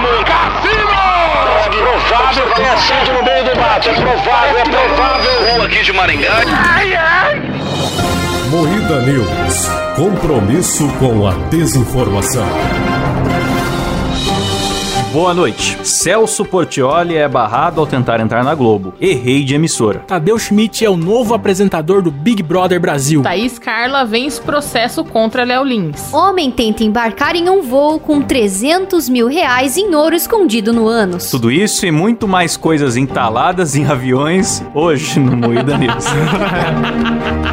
mesmo. Cassino! É provável que tenha sido no meio do mato. É provável, é provável. Rua aqui de Maringá. Ai, ai. Moída News. Compromisso com a desinformação. Boa noite. Celso Portioli é barrado ao tentar entrar na Globo. Errei de emissora. Tadeu Schmidt é o novo apresentador do Big Brother Brasil. Thaís Carla vence processo contra Léo Lins. Homem tenta embarcar em um voo com 300 mil reais em ouro escondido no ânus. Tudo isso e muito mais coisas entaladas em aviões hoje no Moída News.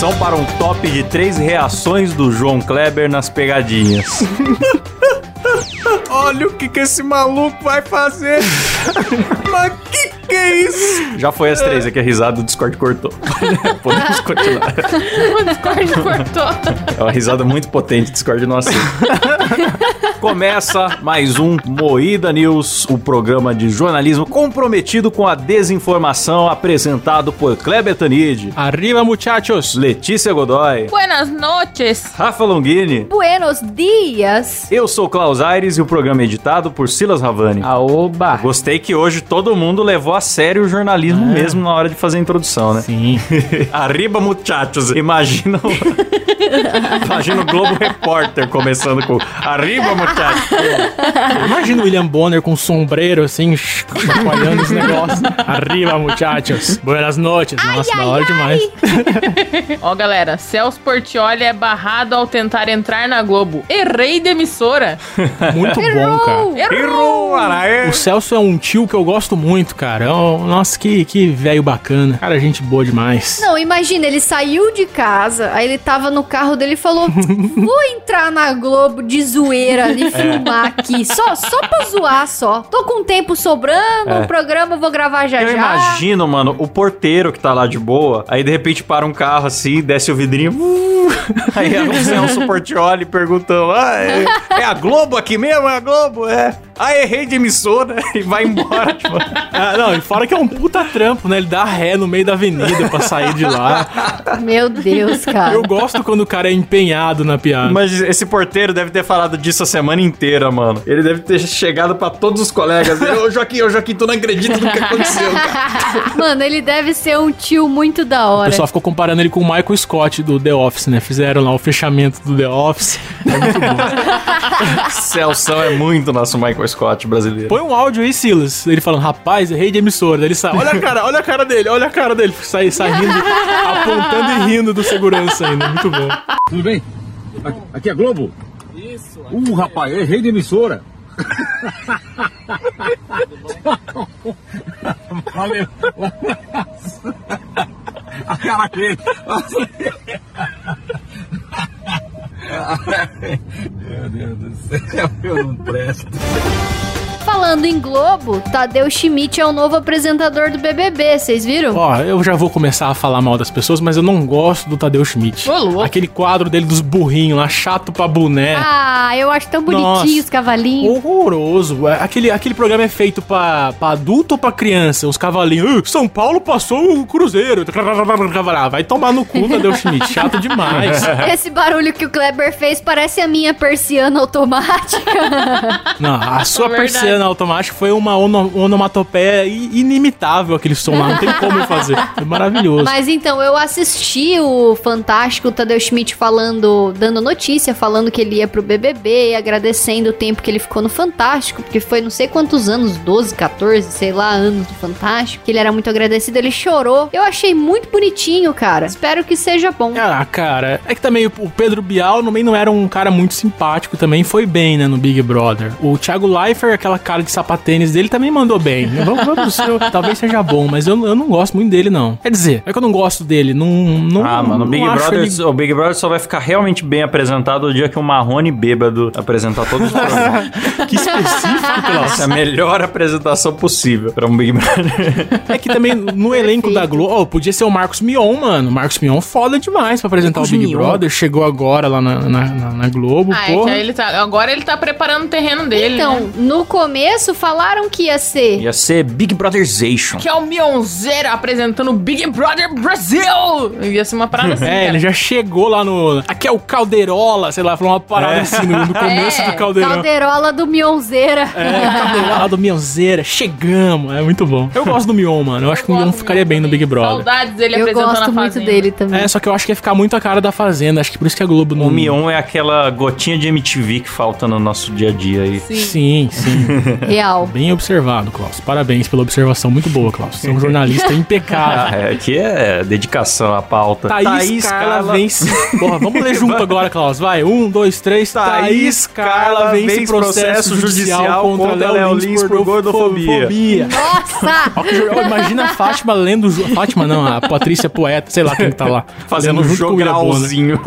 Atenção para um top de três reações do João Kleber nas pegadinhas. Olha o que, que esse maluco vai fazer. Mas que que é isso? Já foi as três, é que a risada do Discord cortou. Podemos continuar. O Discord cortou. É uma risada muito potente, Discord não aceita. Começa mais um Moída News, o programa de jornalismo comprometido com a desinformação, apresentado por Kleber Tanid, Arriba, muchachos. Letícia Godoy, Buenas noches. Rafa Longini. Buenos dias! Eu sou Klaus Aires e o programa é editado por Silas Ravani. Aoba. Gostei que hoje todo mundo levou a sério o jornalismo mesmo na hora de fazer a introdução, né? Sim. Arriba, muchachos. Imagina o... Imagina o Globo Repórter começando com Arriba, muchachos. Imagina o William Bonner com um sombreiro assim, chacoalhando os negócios. Arriba, muchachos. Buenas noches. Nossa, da hora demais. Ó, galera, Celso Portioli é barrado ao tentar entrar na Globo. Errei de emissora. Muito bom, cara. Errou, Araê. O Celso é um tio que eu gosto muito, cara. É um- nossa, que, que velho bacana. Cara, gente boa demais. Não, imagina, ele saiu de casa, aí ele tava no carro dele e falou: Vou entrar na Globo de zoeira ali, filmar aqui. Só, só pra zoar só. Tô com tempo sobrando, o programa eu vou gravar já Eu já. imagino, mano, o porteiro que tá lá de boa, aí de repente para um carro assim, desce o vidrinho, uh, aí é o Celso Portioli perguntando, ah, é, é a Globo aqui mesmo? É a Globo? É. Ah, errei de emissora e vai embora, tipo. Ah, não, e fora que é um puta trampo, né? Ele dá ré no meio da avenida pra sair de lá. Meu Deus, cara. Eu gosto quando o cara é empenhado na piada. Mas esse porteiro deve ter falado disso a semana inteira, mano. Ele deve ter chegado pra todos os colegas. Ô, Joaquim, ô, Joaquim, tu não acredita no que aconteceu, cara. Mano, ele deve ser um tio muito da O hora. pessoal ficou comparando ele com o Michael Scott do The Office, né? Fizeram lá o fechamento do The Office. É muito bom. Celção é muito nosso Michael Scott brasileiro. Põe um áudio aí, Silas. Ele falando, rapaz, errei de emissora. Daí ele sai, olha a cara, olha a cara dele, olha a cara dele. Sai, sai rindo, apontando e rindo do segurança ainda. Muito bom. Tudo bem? Aqui- é Globo? Isso. Uh, rapaz, errei de emissora. Valeu. A cara dele. Meu Deus do céu, eu não presto. Falando em Globo, Tadeu Schmidt é o novo apresentador do BBB, vocês viram? Ó, eu já vou começar a falar mal das pessoas, mas eu não gosto do Tadeu Schmidt. Ô, louco. Aquele quadro dele dos burrinhos lá, chato pra boné. Ah, eu acho tão bonitinho Nossa. os cavalinhos. Horroroso. É, Aquele, aquele programa é feito pra, pra adulto ou pra criança? Os cavalinhos. "Ah, São Paulo passou o Cruzeiro. Vai tomar no cu, Tadeu Schmidt. Chato demais. Esse barulho que o Kleber fez parece a minha persiana automática. Não, a sua É verdade. Persiana automática foi uma ono, onomatopeia inimitável aquele som lá. Não tem como fazer. É maravilhoso. Mas então, eu assisti o Fantástico Tadeu Schmidt falando, dando notícia, falando que ele ia pro BBB, agradecendo o tempo que ele ficou no Fantástico, porque foi não sei quantos anos, 12, 14, sei lá, anos do Fantástico, que ele era muito agradecido, ele chorou. Eu achei muito bonitinho, cara. Espero que seja bom. Ah, cara, é que também o Pedro Bial também não era um cara muito simpático, também foi bem, né, no Big Brother. O Thiago Leifert, aquela cara de sapatênis dele, também mandou bem. Vamos, vamos, eu- talvez seja bom, mas eu, eu não gosto muito dele, não. Quer dizer, é que eu não gosto dele, não... não Ah, mano, o não Big, acho Brother, ele- o Big Brother só vai ficar realmente bem apresentado o dia que o Marrone bêbado apresentar todos os programas. Que específico, Klaus. Essa é a melhor apresentação possível pra um Big Brother. É que também no elenco da Globo, ó, podia ser o Marcos Mion, mano. Marcos Mion foda demais pra apresentar Marcos o Big Mion. Brother. Chegou agora lá na, na, na- na Globo, Ah, é que porra. aí ele tá, agora ele tá preparando o terreno dele, Então, né? no começo falaram que ia ser. Ia ser Big Brotherization. Que é o Mionzeira apresentando o Big Brother Brasil. Ia ser uma parada assim, É, cara. ele já chegou lá no. Aqui é o Caldeirola, sei lá, falou uma parada É. assim no, no começo É, do Caldeirão. Calderola do Mionzeira. É, Caldeirola do Mionzeira, chegamos, é muito bom. Eu gosto do Mion, mano. Eu acho que o Mion ficaria bem no Big Brother. Saudades dele Eu apresentando gosto a muito Fazenda. dele também. É, só que eu acho que ia ficar muito a cara da Fazenda. Acho que por isso que a Globo não. O Mion é aquela gotinha de MTV que falta no nosso dia a dia aí. Sim. Sim, sim. Real. Bem observado, Klaus. Parabéns pela observação. Muito boa, Klaus. Você é um jornalista impecável. Ah, é, aqui é dedicação à pauta. Thaís, Carla, vence. Porra, vamos ler junto agora, Klaus. Vai, um, dois, três. Thaís Carla vence processo judicial contra Léo Lins por gordofobia. Nossa! Ó, Imagina a Fátima lendo. o jo- Fátima não, a Patrícia Poeta, sei lá quem tá lá. Fazendo um o jogralzinho.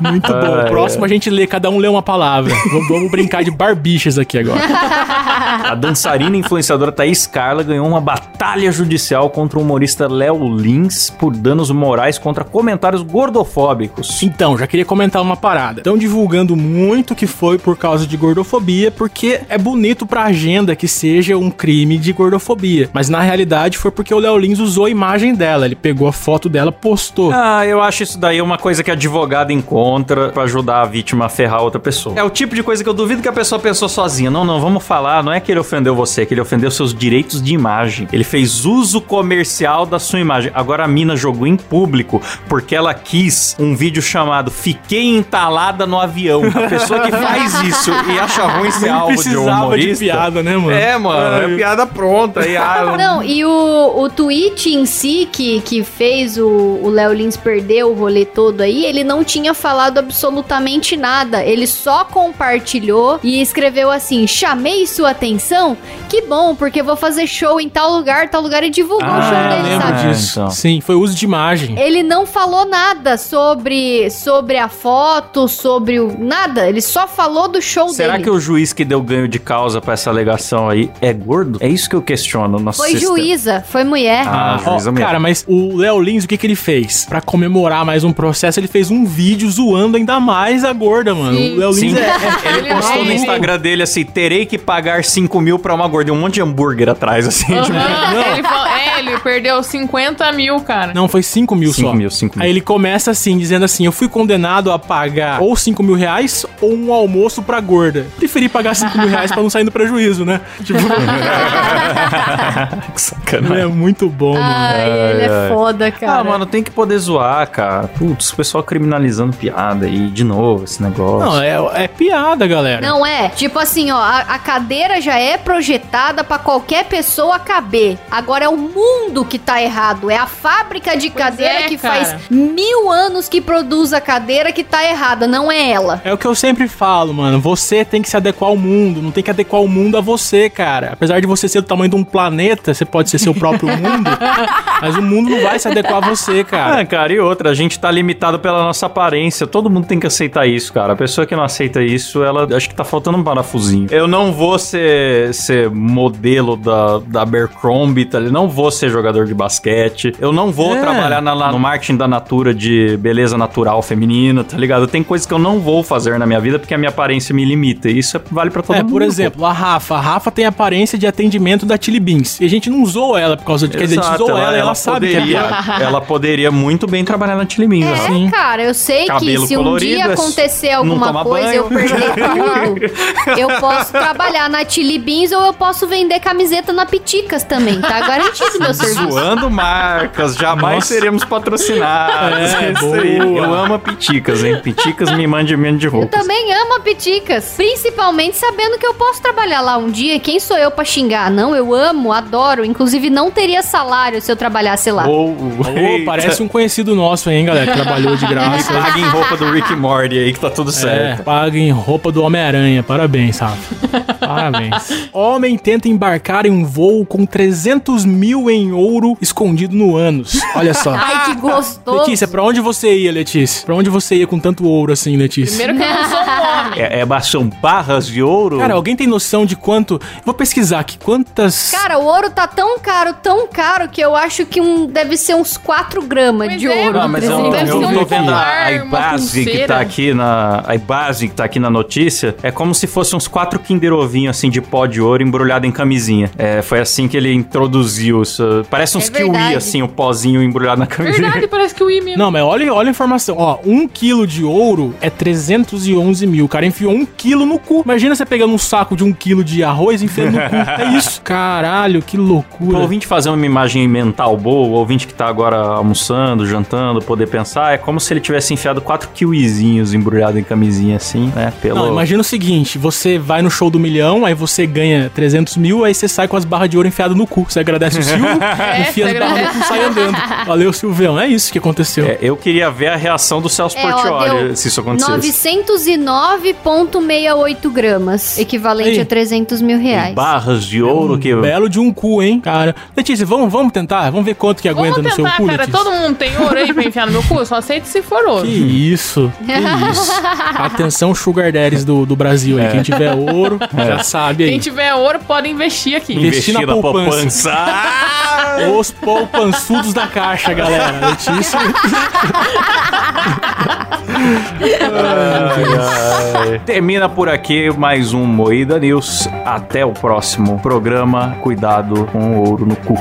Muito bom. Ai, Próximo a gente lê, cada um lê uma palavra. vamos, vamos brincar de barbichas aqui agora. A dançarina e influenciadora Thaís Carla ganhou uma batalha judicial contra o humorista Léo Lins por danos morais contra comentários gordofóbicos. Então, já queria comentar uma parada. Estão divulgando muito que foi por causa de gordofobia, porque é bonito pra agenda que seja um crime de gordofobia. Mas na realidade foi porque o Léo Lins usou a imagem dela. Ele pegou a foto dela, postou. Ah, eu acho isso daí uma coisa que advogado encontra pra ajudar a vítima a ferrar outra pessoa. É o tipo de coisa que eu duvido que a pessoa pensou sozinha. Não, não, vamos falar. Não é que ele ofendeu você, é que ele ofendeu seus direitos de imagem. Ele fez uso comercial da sua imagem. Agora a mina jogou em público porque ela quis um vídeo chamado Fiquei entalada no avião. A pessoa que faz isso e acha ruim ser alvo de um precisava de humorista. piada, né, mano? É, mano, é piada pronta. E, ah, Não, e o, o tweet em si que, que fez o o Léo Lins perder o rolê todo aí, ele não tinha falado absolutamente nada. Ele só compartilhou e escreveu assim: chamei sua atenção? Que bom, porque vou fazer show em tal lugar, tal lugar e divulgou o Ah, show eu dele, Lembro sabe? Ah, disso. então. Sim, foi uso de imagem. Ele não falou nada sobre, sobre a foto, sobre o. Nada. Ele só falou do show Será dele. que o juiz que deu ganho de causa pra essa alegação aí é gordo? É isso que eu questiono Foi sistema. juíza, foi mulher. Ah, Ó, juíza mesmo. cara, mas o Léo Lins, o que que ele fez? Pra comemorar mais um processo, ele fez um vídeo zoando ainda mais a gorda, mano. Sim. O Léo Lins é, é- ele postou no é- Instagram dele assim: terei que pagar 5 mil pra uma gorda. E um monte de hambúrguer atrás, assim. Aham, tipo, ele ele perdeu 50 mil, cara. Não, foi 5 mil Cinco só. mil, cinco mil. Aí ele começa assim, dizendo assim: Eu fui condenado a pagar ou 5 mil reais ou um almoço pra gorda. Preferi pagar 5 mil reais pra não sair no prejuízo, né? Tipo, que sacanagem. é muito bom, mano. Ai, ele é foda, cara. Ah, mano, tem que poder zoar, cara. Putz, o pessoal criminalizando piada aí, de novo, esse negócio. Não, é, é piada, galera. Não é. Tipo assim, ó, a, a cadeira já é projetada pra qualquer pessoa caber. Agora é o mundo que tá errado. É a fábrica de Pois cadeira é, que cara. faz mil anos que produz a cadeira que tá errada, não é ela. É o que eu sempre falo, mano. Você tem que se adequar ao mundo, não tem que adequar o mundo a você, cara. Apesar de você ser do tamanho de um planeta, você pode ser seu próprio mundo, mas o mundo não vai se adequar a você, cara. Ah, cara, e outra, a gente tá limitado pela nossa aparência. Todo mundo tem que aceitar isso, cara. A pessoa que não aceita isso, ela acho que tá faltando um parafusinho. Eu não vou ser, ser modelo da, da Abercrombie, tá? ligado? não vou ser jogador de basquete. Eu não vou É. trabalhar na- no marketing da Natura de beleza natural feminina, tá ligado? Tem coisas que eu não vou fazer na minha vida porque a minha aparência me limita. E isso é- vale pra todo É, mundo. por pô. exemplo, a Rafa. A Rafa tem aparência de atendimento da Chili Beans. E a gente não usou ela por causa de. Quer dizer, a gente usou ela, e ela, sabe que é poderia, ela poderia muito bem trabalhar na Chili Beans, É, ó. Sim. cara, eu sei Cabelo que se um colorido, dia é- acontecer alguma coisa, banho. eu perder tudo, eu posso trabalhar na Chili Beans ou eu posso vender camiseta na Piticas também. Tá garantido meu serviço. Zoando marcas, jamais Nossa. seremos patrocinados. É. Eu amo a Piticas, hein? Piticas me mande menos de Eu roupas. também amo a Piticas, principalmente sabendo que eu posso trabalhar lá um dia. Quem sou eu pra xingar? Não, eu amo, adoro. Inclusive, não teria salário se eu trabalhasse lá. Ou, Ô, parece um conhecido nosso, hein, galera? Trabalhou de graça. Paga em roupa do Rick Morty aí que tá tudo É, certo. paga em roupa do Homem-Aranha. Parabéns, Rafa. Parabéns. Homem tenta embarcar em um voo com 300 mil em ouro escondido no ânus. Olha só. Ai, que gostoso. Letícia, pra onde você ia, Letícia? Pra onde você ia com tanto ouro assim, Letícia? Primeiro que eu não sou É, é, são barras de ouro? Cara, alguém tem noção de quanto. Vou pesquisar aqui. Quantas. Cara, o ouro tá tão caro, tão caro, que eu acho que um, deve ser uns 4 gramas de é, ouro. Não, mas eu, 300 Deve eu ser um tô vendo a, base que tá aqui na. A base que tá aqui na notícia é como se fosse uns quatro Kinder Ovinho, assim, de pó de ouro embrulhado em camisinha. É, foi assim que ele introduziu isso. Parece uns É kiwi, assim, o pozinho embrulhado na camisinha. Verdade, parece que o I mesmo. Não, mas olha, olha a informação. Ó, um quilo de ouro é 311 mil. O cara enfiou um quilo no cu. Imagina você pegando um saco de um quilo de arroz e enfiando no cu. É isso. Caralho, que Pro loucura. ouvinte fazer uma imagem mental boa, o ouvinte que tá agora almoçando, jantando, poder pensar, é como se ele tivesse enfiado quatro kiwizinhos embrulhados em camisinha, assim, né? Pelo... Não, imagina o seguinte: você vai no show do milhão, aí você ganha 300 mil, aí você sai com as barras de ouro enfiadas no cu. Você agradece o Silvio, enfia você as barras no cu e sai andando. Valeu, Silvião. É isso que aconteceu. É, eu queria ver a reação do Celso É, ó, Portioli deu se isso acontecesse. 909,68 gramas. Equivalente Aí. a 300 mil reais. Barras de ouro que... Belo de um cu, hein, cara. Letícia, vamos, vamos tentar? Vamos ver quanto que aguenta Vamos no seu tentar, cu, cara. Letícia? Todo mundo tem ouro aí pra enfiar no meu cu? Eu só aceito se for ouro. Que isso, que isso. Atenção, Sugar Daddies do, do Brasil aí. Quem tiver ouro, já sabe aí. Quem tiver ouro pode investir aqui. Investir na poupança. Ah! Os poupançudos da caixa, galera. Letícia. Ai, ai. Termina por aqui mais um Moída News. Até o próximo programa. Cuidado com o ouro no cu.